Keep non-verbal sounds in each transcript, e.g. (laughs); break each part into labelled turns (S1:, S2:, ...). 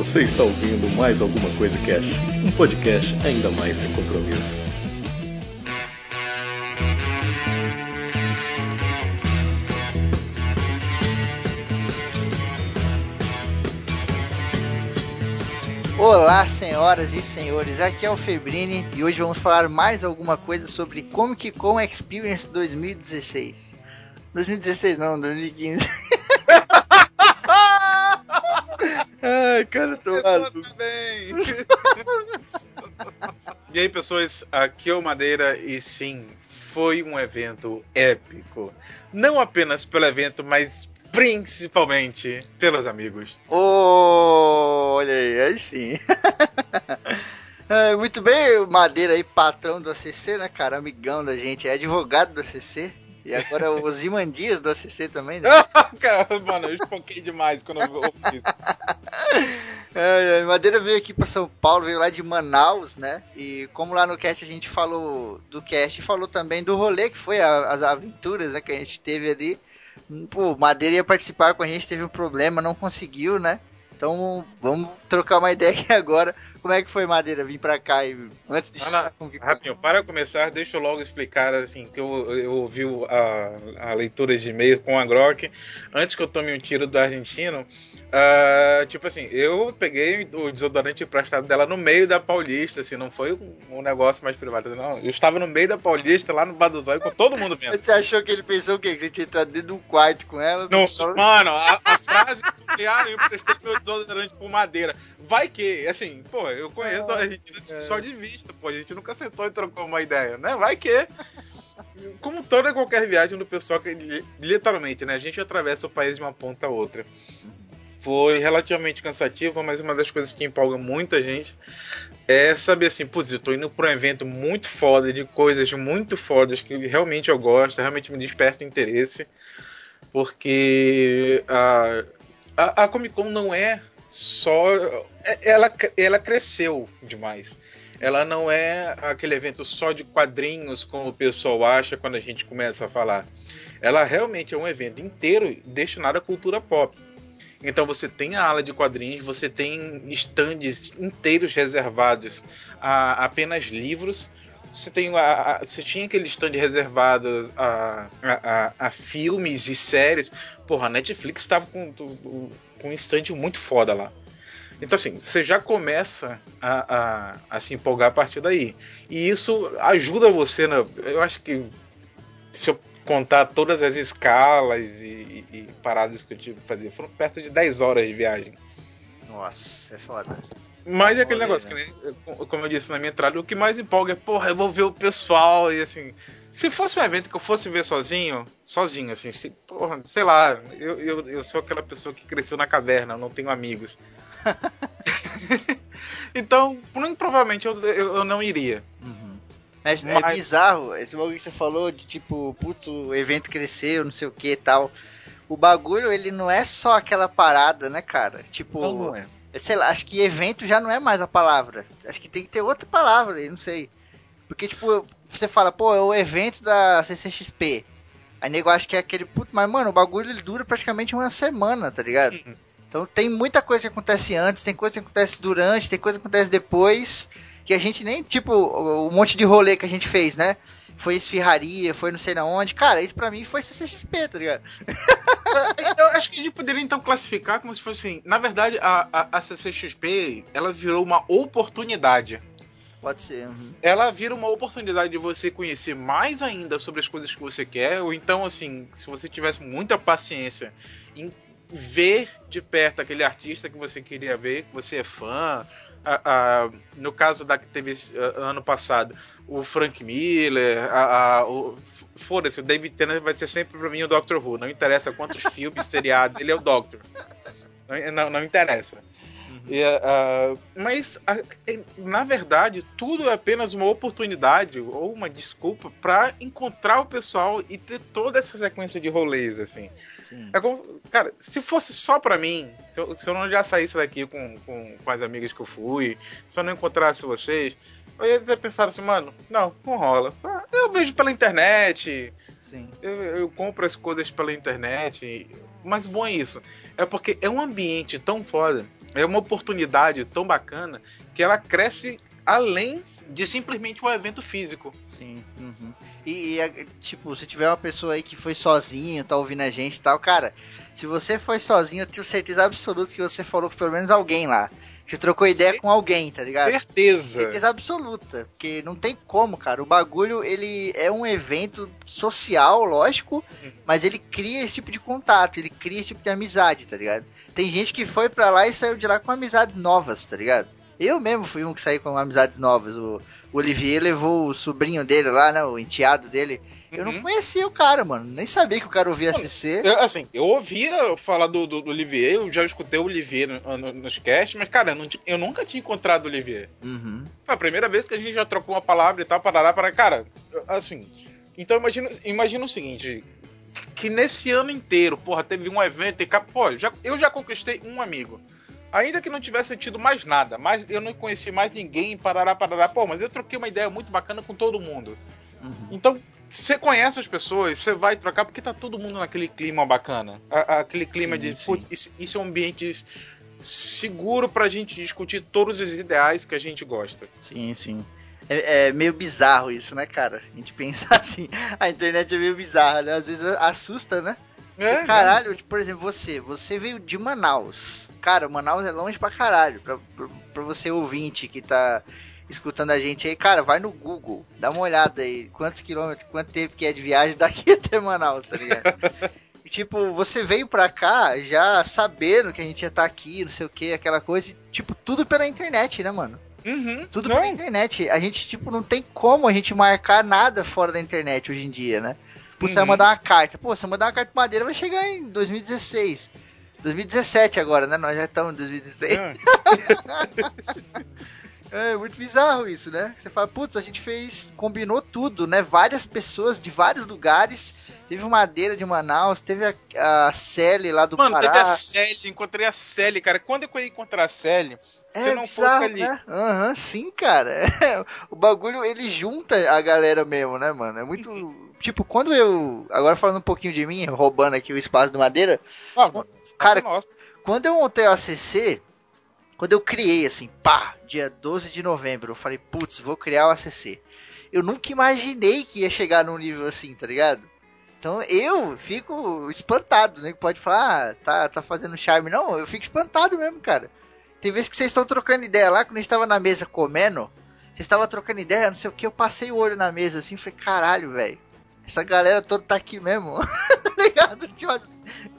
S1: Você está ouvindo mais alguma coisa Cash, um podcast ainda mais sem compromisso.
S2: Olá, senhoras e senhores, aqui é o Febrini e hoje vamos falar mais alguma coisa sobre Comic Con Experience 2016. 2016 não, 2015. (laughs) Ai, cara, eu tô maluco. (laughs)
S3: e aí, pessoas, aqui é o Madeira e sim, foi um evento épico. Não apenas pelo evento, mas principalmente pelos amigos.
S2: Oh, olha aí, aí sim. (laughs) é, muito bem, Madeira aí, patrão do ACC, né, cara? Amigão da gente, é advogado do ACC. E agora o Zimandias do ACC também, né? (laughs)
S3: mano, eu espoquei demais quando eu ouvi isso. (laughs)
S2: É, Madeira veio aqui para São Paulo, veio lá de Manaus, né? E como lá no cast a gente falou do cast, falou também do rolê que foi a, as aventuras né, que a gente teve ali. Pô, Madeira ia participar com a gente, teve um problema, não conseguiu, né? Então vamos trocar uma ideia aqui agora. Como é que foi, Madeira, vir pra cá e antes de
S3: ah, não, Rapidinho, para começar, deixa eu logo explicar assim, que eu, eu ouvi a, a leitura de e-mail com a Grok. Antes que eu tome um tiro do argentino, Uh, tipo assim, eu peguei o desodorante emprestado dela no meio da Paulista, assim, não foi um, negócio mais privado, não. Eu estava no meio da Paulista, lá no Zóio, com todo mundo vendo.
S2: Você achou que ele pensou o quê? Que você tinha entrado dentro de um quarto com ela?
S3: Não, mano, a, a frase que, ah, eu prestei meu desodorante por madeira. Vai que, assim, pô, eu conheço ah, a Argentina é. só de vista, pô, a gente nunca sentou e trocou uma ideia, né? Vai que. (laughs) Como toda qualquer viagem do pessoal que literalmente, né? A gente atravessa o país de uma ponta a outra. Foi relativamente cansativo, mas uma das coisas que empolga muita gente é saber assim, putz, eu tô indo para um evento muito foda, de coisas muito fodas que realmente eu gosto, realmente me desperta interesse, porque a, a, a Comic Con não é só. É, ela, ela cresceu demais. Ela não é aquele evento só de quadrinhos, como o pessoal acha quando a gente começa a falar. Ela realmente é um evento inteiro destinado à cultura pop. Então você tem a ala de quadrinhos, você tem estandes inteiros reservados a apenas livros. Você tem a, a, você tinha aquele stand reservado a, a, a, filmes e séries. Porra, a Netflix estava com, com um stand muito foda lá. Então, assim, você já começa a, a, a, se empolgar a partir daí. E isso ajuda você, na, eu acho que se eu contar todas as escalas e, e, paradas que eu tive que fazer. Foram perto de 10 horas de viagem.
S2: Nossa, é foda.
S3: Mas é aquele negócio, né? que, como eu disse na minha entrada, o que mais empolga é, porra, eu vou ver o pessoal e assim. Se fosse um evento que eu fosse ver sozinho, sozinho, assim, se, porra, sei lá, eu, eu, eu sou aquela pessoa que cresceu na caverna, eu não tenho amigos. (laughs) então, provavelmente eu, eu, eu não iria.
S2: Uhum. É, é, Mas... é bizarro, esse bagulho que você falou de tipo, putz, o evento cresceu, não sei o que e tal. O bagulho, ele não é só aquela parada, né, cara? Tipo, não, não é. Sei lá, acho que evento já não é mais a palavra. Acho que tem que ter outra palavra aí, não sei. Porque, tipo, você fala, pô, é o evento da CCXP. Aí nego acha que é aquele, puto, mas mano, o bagulho ele dura praticamente uma semana, tá ligado? Uhum. Então tem muita coisa que acontece antes, tem coisa que acontece durante, tem coisa que acontece depois que a gente nem, tipo, um monte de rolê que a gente fez, né? Foi esfirraria, foi não sei na onde. Cara, isso pra mim foi CCXP, tá ligado? (laughs)
S3: Eu acho que a gente poderia então classificar como se fosse assim. Na verdade, a, a, a CCXP ela virou uma oportunidade.
S2: Pode ser. Uhum.
S3: Ela vira uma oportunidade de você conhecer mais ainda sobre as coisas que você quer. Ou então, assim, se você tivesse muita paciência em ver de perto aquele artista que você queria ver, que você é fã, a, a, no caso da que teve uh, ano passado, o Frank Miller, a, a foda-se, o David Tennant vai ser sempre pra mim o Doctor Who. Não interessa quantos filmes, seriados, ele é o Doctor. Não, não, não interessa. Uh, mas, uh, na verdade, tudo é apenas uma oportunidade ou uma desculpa para encontrar o pessoal e ter toda essa sequência de rolês, assim. É como, cara, se fosse só pra mim, se eu, se eu não já saísse daqui com, com, com, as amigas que eu fui, se eu não encontrasse vocês, eu ia ter pensado assim, mano, não, não rola. Ah, eu vejo pela internet, Sim. Eu, eu compro as coisas pela internet, mas bom é isso. É porque é um ambiente tão foda é uma oportunidade tão bacana que ela cresce além de simplesmente um evento físico.
S2: Sim. Uhum. E, e, tipo, se tiver uma pessoa aí que foi sozinho, tá ouvindo a gente e tal, cara, se você foi sozinho, eu tenho certeza absoluta que você falou com pelo menos alguém lá. Você trocou ideia com alguém, tá ligado?
S3: Certeza.
S2: Certeza absoluta. Porque não tem como, cara. O bagulho, ele é um evento social, lógico, uhum. mas ele cria esse tipo de contato, ele cria esse tipo de amizade, tá ligado? Tem gente que foi para lá e saiu de lá com amizades novas, tá ligado? Eu mesmo fui um que saí com amizades novas. O, Olivier levou o sobrinho dele lá, né? O enteado dele. Eu uhum. não conhecia o cara, mano. Nem sabia que o cara ouvia CC.
S3: Eu, assim, eu ouvia falar do, do, do, Olivier, eu já escutei o Olivier no, no, nos casts, mas, cara, eu, não, eu, nunca tinha encontrado o Olivier.
S2: Uhum.
S3: Foi a primeira vez que a gente já trocou uma palavra e tal, para para Cara, assim. Então imagina, imagina o seguinte. Que nesse ano inteiro, porra, teve um evento e. Pô, já, eu já conquistei um amigo. Ainda que não tivesse tido mais nada, mas eu não conheci mais ninguém, parará, parará. Pô, mas eu troquei uma ideia muito bacana com todo mundo. Uhum. Então, você conhece as pessoas, você vai trocar porque tá todo mundo naquele clima bacana. A, aquele clima sim, de, putz, isso, isso é um ambiente seguro pra gente discutir todos os ideais que a gente gosta.
S2: Sim, sim. É, é, meio bizarro isso, né, cara? A gente (laughs) pensa assim, a internet é meio bizarra, né? Às vezes assusta, né? É, caralho, por exemplo, você, você veio de Manaus. Cara, Manaus é longe pra caralho. Pra, pra, pra, você ouvinte que tá escutando a gente aí, cara, vai no Google, dá uma olhada aí, quantos quilômetros, quanto tempo que é de viagem daqui (laughs) até Manaus, tá ligado? e, tipo, você veio pra cá já sabendo que a gente ia estar tá aqui, não sei o que, aquela coisa, e, tipo, tudo pela internet, né, mano?
S3: Uhum,
S2: tudo não. pela internet. A gente, tipo, não tem como a gente marcar nada fora da internet hoje em dia, né? Putz, tipo, uhum. você vai mandar uma carta. Pô, você mandar uma carta pra madeira vai chegar em 2016. 2017 agora, né? Nós já estamos em 2016. É. (laughs) é muito bizarro isso, né? Você fala, putz, a gente fez, combinou tudo, né? Várias pessoas de vários lugares. Teve Madeira de Manaus, teve a, a Sally lá do
S3: Mano,
S2: Pará.
S3: Mano, teve a Sally, encontrei a Sally, cara. Quando eu ia encontrar a Sally, se é, não bizarro, fosse ali.
S2: Né? Aham, uhum, sim, cara. (laughs) o bagulho, ele junta a galera mesmo, né, mano? É muito (laughs) tipo, quando eu. Agora falando um pouquinho de mim, roubando aqui o espaço do Madeira. Ah, cara, nossa. quando eu montei o ACC, quando eu criei, assim, pá, dia 12 de novembro, eu falei, putz, vou criar o ACC. Eu nunca imaginei que ia chegar num nível assim, tá ligado? Então eu fico espantado, né? Pode falar, ah, tá, tá fazendo charme. Não, eu fico espantado mesmo, cara. Tem vezes que vocês estão trocando ideia lá, quando a gente tava na mesa comendo, vocês estavam trocando ideia, não sei o que, eu passei o olho na mesa assim, falei, caralho, velho essa galera toda tá aqui mesmo. (laughs) tá ligado?
S3: Tipo,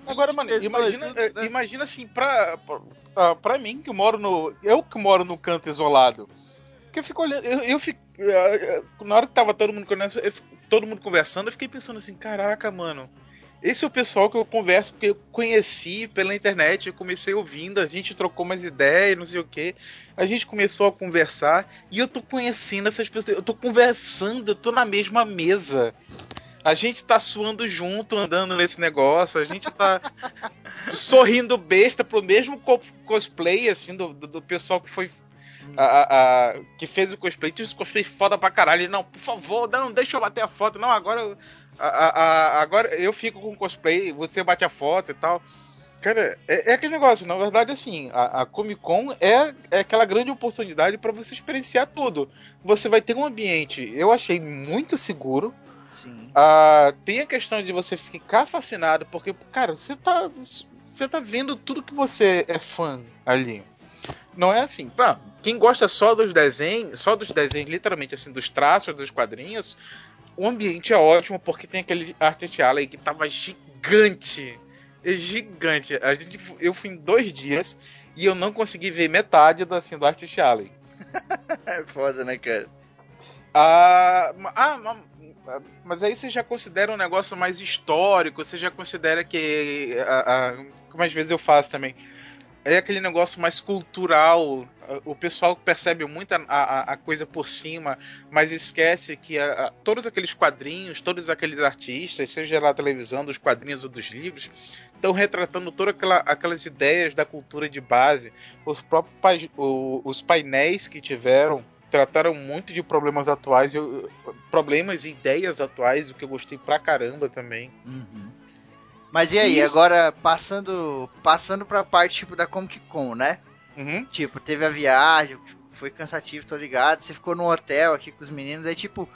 S3: Agora, mano, imagina, né? imagina assim, pra, pra, ah, pra mim que moro no. Eu que moro no canto isolado. Que eu fico olhando. Eu, eu fico. Ah, ah, na hora que tava todo mundo, todo mundo conversando, eu fiquei pensando assim, caraca, mano. Esse é o pessoal que eu converso, porque eu conheci pela internet, eu comecei ouvindo, a gente trocou umas ideias, não sei o que. A gente começou a conversar e eu tô conhecendo essas pessoas, eu tô conversando, eu tô na mesma mesa. A gente tá suando junto, andando nesse negócio, a gente tá (laughs) sorrindo besta pro mesmo cosplay, assim, do, do, do pessoal que foi a, a, a, que fez o cosplay, tinha esse cosplay foda pra caralho. Não, por favor, não, deixa eu bater a foto. Não, agora a, a, agora eu fico com cosplay, você bate a foto e tal. Cara, é, é aquele negócio, na verdade, assim, a, a Comic Con é, é aquela grande oportunidade para você experienciar tudo. Você vai ter um ambiente, eu achei muito seguro.
S2: Sim.
S3: Ah, tem a questão de você ficar fascinado, porque, cara, você tá, você tá vendo tudo que você é fã ali. Não é assim, pá, quem gosta só dos desenhos, só dos desenhos, literalmente assim, dos traços dos quadrinhos, o ambiente é ótimo porque tem aquele Artist Alley que tava gigante. É gigante. A gente, eu fui em dois dias e eu não consegui ver metade do, assim, do Artist Alley. (laughs)
S2: é foda, né, cara?
S3: Ah, ah, mas aí você já considera um negócio mais histórico, você já considera que. Ah, ah, como às vezes eu faço também é aquele negócio mais cultural. O pessoal percebe muito a, a, a coisa por cima, mas esquece que a, todos aqueles quadrinhos, todos aqueles artistas, seja na televisão, dos quadrinhos ou dos livros, estão retratando todas aquela, aquelas ideias da cultura de base. Os próprios os painéis que tiveram trataram muito de problemas atuais, problemas e ideias atuais, o que eu gostei pra caramba também.
S2: Uhum. Mas e aí, Isso. agora passando passando pra parte tipo da Comic Con, né? Uhum. Tipo, teve a viagem, foi cansativo, tô ligado. Você ficou no hotel aqui com os meninos, aí tipo,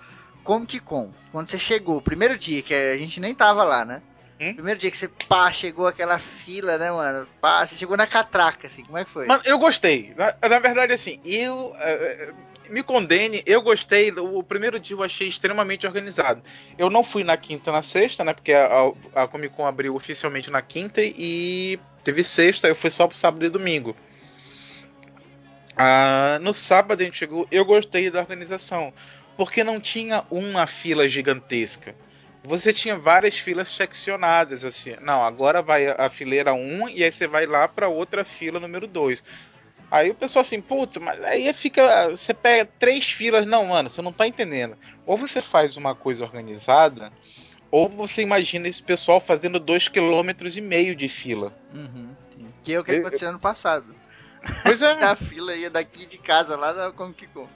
S2: Comic Con, quando você chegou, primeiro dia, que a gente nem tava lá, né? Hum? Primeiro dia que você, pá, chegou aquela fila, né, mano? Pá, você chegou na catraca, assim, como é que foi?
S3: Mano, eu gostei. Na, na verdade, assim, eu. Me condene, eu gostei. O primeiro dia eu achei extremamente organizado. Eu não fui na quinta na sexta, né? Porque a, a Comic Con abriu oficialmente na quinta e teve sexta, eu fui só pro sábado e domingo. Ah, no sábado a gente chegou, eu gostei da organização, porque não tinha uma fila gigantesca. Você tinha várias filas seccionadas, assim. Não, agora vai a fileira 1 e aí você vai lá para outra fila número 2. Aí o pessoal assim, putz, mas aí fica. Você pega três filas. Não, mano, você não tá entendendo. Ou você faz uma coisa organizada, ou você imagina esse pessoal fazendo dois quilômetros e meio de fila.
S2: Uhum, que é o que aconteceu ano passado.
S3: Pois é. (laughs)
S2: a fila ia daqui de casa lá na Comic Con.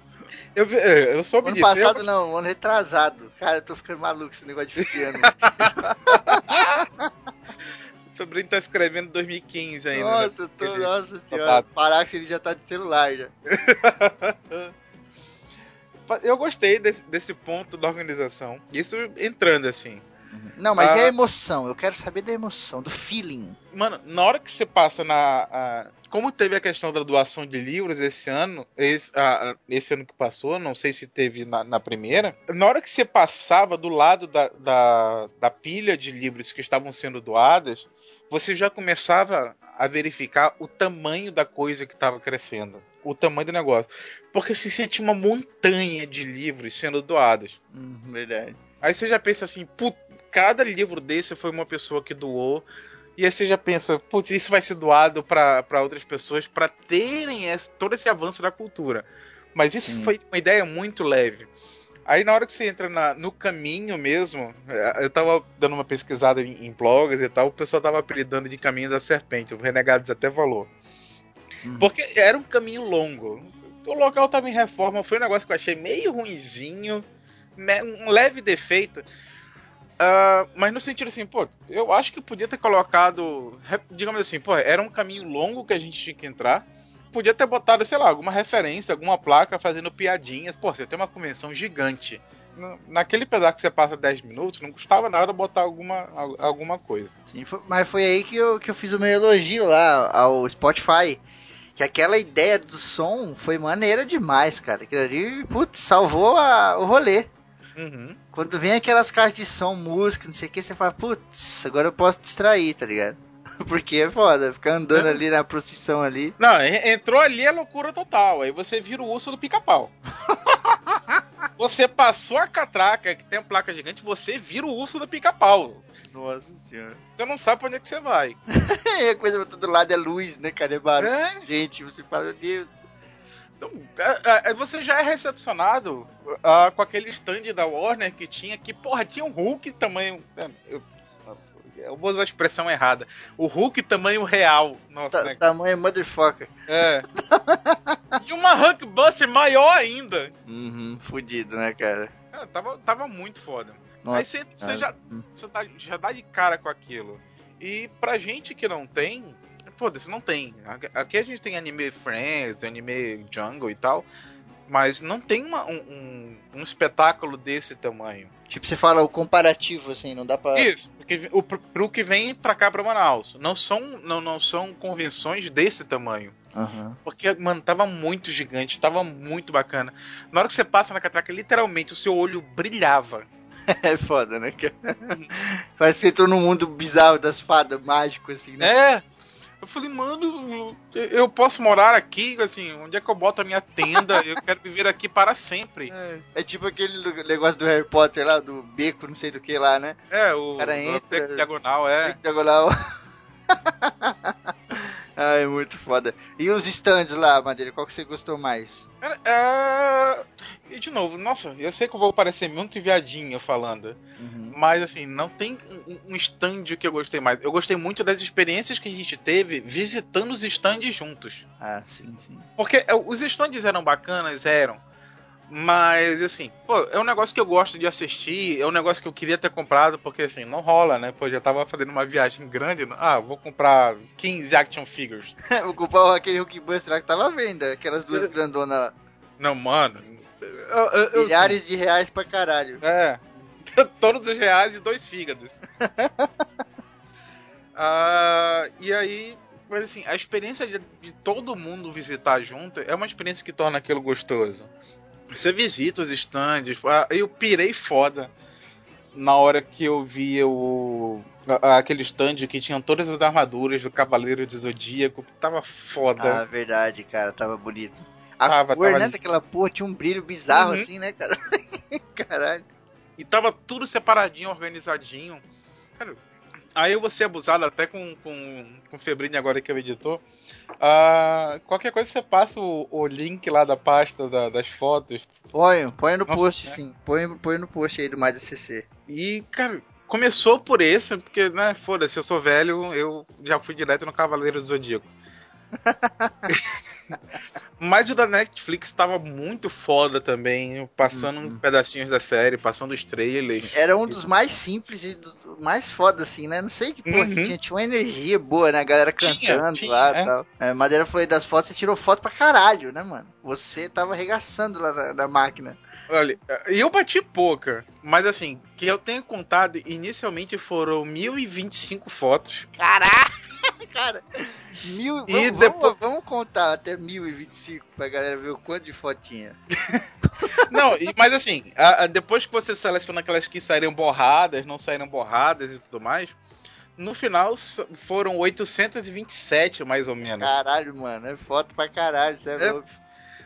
S3: Eu, é, eu soube
S2: ano
S3: disso.
S2: Ano passado eu... não, ano retrasado. Cara, eu tô ficando maluco esse negócio de piano. (laughs)
S3: o Bruno tá escrevendo 2015 ainda.
S2: Nossa, eu tô, nossa senhora. Parar que ele já tá de celular já. (laughs)
S3: eu gostei desse, desse ponto da organização. Isso entrando assim.
S2: Uhum. Não, mas ah, e a emoção? Eu quero saber da emoção, do feeling.
S3: Mano, na hora que você passa na. A, como teve a questão da doação de livros esse ano, esse, a, esse ano que passou, não sei se teve na, na, primeira, na hora que você passava do lado da, da, da pilha de livros que estavam sendo doadas, você já começava a verificar o tamanho da coisa que estava crescendo. O tamanho do negócio. Porque se tinha uma montanha de livros sendo doados.
S2: Hum, verdade.
S3: Aí você já pensa assim, cada livro desse foi uma pessoa que doou. E aí você já pensa, putz, isso vai ser doado para outras pessoas para terem esse, todo esse avanço da cultura. Mas isso Sim. foi uma ideia muito leve. Aí na hora que você entra na, no caminho mesmo, é, eu tava dando uma pesquisada em, em blogs e tal, o pessoal tava apelidando de caminho da serpente, o Renegados até falou. Uhum. Porque era um caminho longo. O local tava em reforma, foi um negócio que eu achei meio ruinzinho, um leve defeito. Uh, mas no sentido assim, pô, eu acho que podia ter colocado, digamos assim, pô, era um caminho longo que a gente tinha que entrar. Podia ter botado, sei lá, alguma referência, alguma placa fazendo piadinhas. Pô, você tem uma convenção gigante. Naquele pedaço que você passa 10 minutos, não custava nada botar alguma, alguma coisa.
S2: Sim, foi, mas foi aí que eu, que eu fiz o meu elogio lá ao Spotify. Que aquela ideia do som foi maneira demais, cara. Aquilo ali, putz, salvou a, o rolê. Uhum. Quando vem aquelas caixas de som, música, não sei o que, você fala, putz, agora eu posso distrair, tá ligado? (laughs) Porque é foda, ficar andando é. ali na procissão ali.
S3: Não, entrou ali é loucura total. Aí você vira o urso do pica-pau. (laughs) você passou a catraca, que tem a placa gigante, você vira o urso do pica-pau.
S2: Nossa senhora.
S3: Você não sabe pra onde é que você vai.
S2: a (laughs) coisa pra todo lado é luz, né, cara? É barulho. É? Gente, você fala, meu Deus.
S3: Então, é, é, você já é recepcionado uh, com aquele stand da Warner que tinha, que, porra, tinha um Hulk tamanho. É, eu, eu vou usar a expressão errada. O Hulk tamanho real. Nossa,
S2: né? Tamanho motherfucker.
S3: É. (laughs) e uma Hulkbuster maior ainda.
S2: Uhum, fudido, né, cara?
S3: É, tava, tava muito foda. Nossa, Aí você, você já, hum. você dá, já dá de cara com aquilo. E pra gente que não tem, foda-se, não tem. Aqui a gente tem anime Friends, anime Jungle e tal, mas não tem uma, um, um, um, espetáculo desse tamanho.
S2: Tipo, você fala o comparativo, assim, não dá pra.
S3: Isso, porque o, pro que vem pra cá, pra Manaus. Não são, não, não são convenções desse tamanho.
S2: Uhum.
S3: Porque, mano, tava muito gigante, tava muito bacana. Na hora que você passa na catraca, literalmente o seu olho brilhava. (laughs)
S2: É foda, né, Parece que você entrou num mundo bizarro das fadas mágico, assim, né?
S3: É, eu falei, mano, eu posso morar aqui, assim, onde é que eu boto a minha tenda? Eu quero viver aqui para sempre.
S2: É, é tipo aquele negócio do Harry Potter lá, do beco, não sei do que lá, né?
S3: É, o, o cara entra, diagonal, é.
S2: Diagonal. (laughs) Ai, muito foda. E os stands lá, Madeira, qual que você gostou mais?
S3: É, e de novo, nossa, eu sei que eu vou parecer muito viadinho falando. Uhum. Mas assim, não tem um stand que eu gostei mais. Eu gostei muito das experiências que a gente teve visitando os stands juntos.
S2: Ah, sim, sim.
S3: Porque é, os stands eram bacanas, eram. Mas, assim, pô, é um negócio que eu gosto de assistir, é um negócio que eu queria ter comprado, porque, assim, não rola, né? Pô, já tava fazendo uma viagem grande, ah, vou comprar 15 action figures. (laughs)
S2: vou comprar aquele Hulkbuster lá que tava à venda, aquelas duas grandonas lá.
S3: Não, mano.
S2: Eu, eu, Milhares de reais pra caralho.
S3: É. (laughs) Todos os reais e dois fígados. (laughs) ah, e aí, mas assim, a experiência de, de, todo mundo visitar junto é uma experiência que torna aquilo gostoso. Você visita os stands. Eu pirei foda na hora que eu vi o aquele stand que tinha todas as armaduras do Cavaleiro de Zodíaco. Tava foda.
S2: Ah, verdade, cara, tava bonito. A tava, cor, tava né, daquela porra tinha um brilho bizarro uhum. assim, né, cara? (laughs) Caralho.
S3: E tava tudo separadinho, organizadinho. Cara, aí eu vou ser abusado até com, com, com o Febrini agora que é o editor. Uh, qualquer coisa você passa o, o link lá da pasta da, das fotos.
S2: Põe, põe no Nossa, post, né? sim. Põe, põe no post aí do Mais ACC.
S3: E, cara, começou por esse, porque, né, foda-se, eu sou velho, eu já fui direto no Cavaleiro do Zodíaco. (laughs) Mas o da Netflix estava muito foda também, passando uhum. pedacinhos da série, passando os trailers.
S2: Era um dos mais simples e mais foda, assim, né? Não sei que porra uhum. que tinha, tinha uma energia boa, né? A galera cantando tinha, tinha, lá e é. tal. É, Madeira foi das fotos, você tirou foto pra caralho, né, mano? Você tava arregaçando lá na, na máquina.
S3: Olha, eu bati pouca, mas assim, que eu tenho contado, inicialmente foram 1025 fotos.
S2: Caraca! Cara, mil, e vamos, depois... vamos, vamos contar até 1025 pra galera ver o quanto de fotinha. (laughs)
S3: Não, mas assim, a, a, depois que você seleciona aquelas que saíram borradas, não saíram borradas e tudo mais, no final foram 827 mais ou menos.
S2: Caralho, mano, é foto pra caralho, você é, é louco.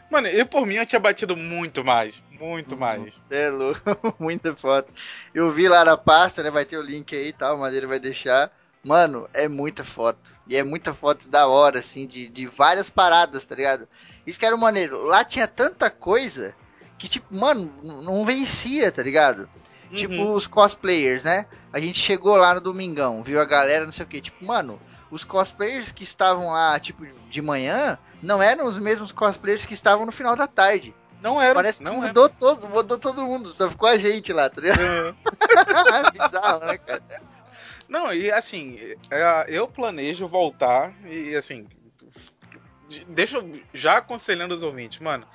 S3: Mano, eu por mim eu tinha batido muito mais. Muito uhum. mais.
S2: É louco, (laughs) muita foto. Eu vi lá na pasta, né? Vai ter o link aí e tal, o Madeira vai deixar. Mano, é muita foto. E é muita foto da hora, assim, de, de várias paradas, tá ligado? Isso que era maneiro. Lá tinha tanta coisa que, tipo, mano, não vencia, tá ligado? Uhum. Tipo, os cosplayers, né? A gente chegou lá no domingão, viu a galera, não sei o que. Tipo, mano, os cosplayers que estavam lá, tipo, de manhã, não eram os mesmos cosplayers que estavam no final da tarde.
S3: Não era.
S2: Parece
S3: que não
S2: mudou era. todo, mudou todo mundo, só ficou a gente lá, tá ligado? Uhum. (laughs)
S3: Bizarro, né, cara? Não, e assim, é, eu planejo voltar e assim. Deixa eu já aconselhando os ouvintes, mano.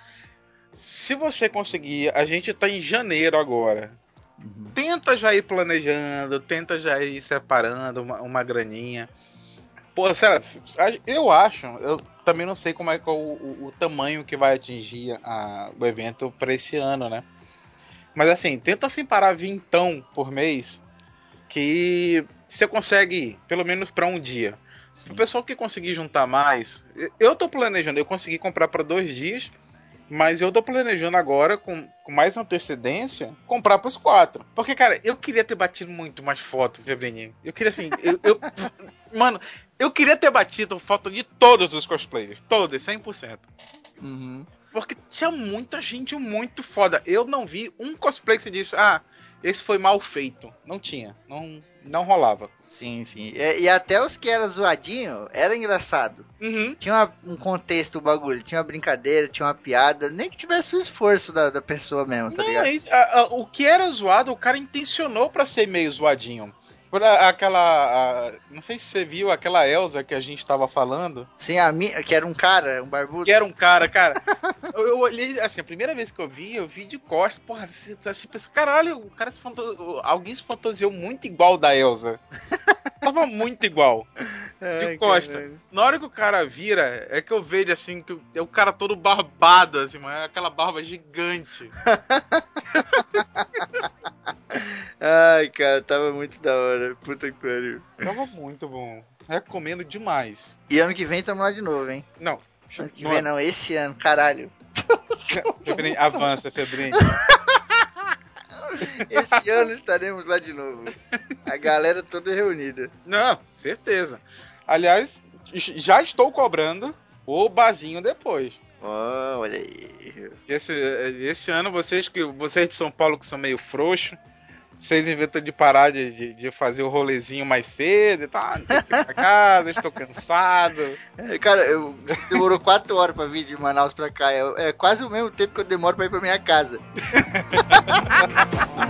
S3: Se você conseguir, a gente tá em janeiro agora. Uhum. Tenta já ir planejando, tenta já ir separando uma, uma graninha. Pô, sério, eu acho, eu também não sei como é, é o, o, o tamanho que vai atingir a, o evento para esse ano, né? Mas assim, tenta separar vintão por mês que você consegue pelo menos para um dia. Sim. O pessoal que conseguir juntar mais, eu tô planejando, eu consegui comprar para dois dias, mas eu tô planejando agora com, com mais antecedência comprar para os quatro. Porque, cara, eu queria ter batido muito mais foto, Febreninho. Eu queria assim, eu, eu (laughs) mano, eu queria ter batido foto de todos os cosplayers, todos, 100%. Uhum. Porque tinha muita gente muito foda. Eu não vi um cosplay que se disse, ah, esse foi mal feito. Não tinha. Não, não rolava.
S2: Sim, sim. E, e até os que eram zoadinho, era engraçado. Uhum. Tinha uma, um contexto o bagulho, tinha uma brincadeira, tinha uma piada, nem que tivesse o esforço da, da pessoa mesmo, tá não, ligado?
S3: Isso, a, a, o que era zoado, o cara intencionou para ser meio zoadinho. Por aquela. A, não sei se você viu aquela Elsa que a gente tava falando.
S2: Sim, a minha, que era um cara, um barbudo.
S3: Que era um cara, cara. eu, eu, olhei, assim, a primeira vez que eu vi, eu vi de costas. Porra, assim, assim pensei, caralho, o cara se alguém se fantasiou muito igual da Elsa. Tava muito igual. De Ai, costa. Caralho. Na hora que o cara vira, é que eu vejo assim, que é o cara todo barbado, assim, mano. Aquela barba gigante. (laughs)
S2: Ai, cara, tava muito da hora. Puta que pariu.
S3: Tava muito bom. Recomendo demais.
S2: E ano que vem tamo lá de novo, hein?
S3: Não.
S2: Ano que vem não, esse ano, caralho. (laughs)
S3: Febrinho, avança, Febrinho. (laughs)
S2: Esse ano estaremos lá de novo. A galera toda reunida.
S3: Não, certeza. Aliás, já estou cobrando o bazinho depois.
S2: Oh, olha aí.
S3: Esse, esse ano, vocês que vocês de São Paulo que são meio frouxos, Vocês inventam de parar de, de, de, fazer o rolezinho mais cedo e tal. Não tem pra casa, estou cansado.
S2: É, cara, eu, demorou quatro horas pra vir de Manaus pra cá. É, é quase o mesmo tempo que eu demoro pra ir pra minha casa. (laughs)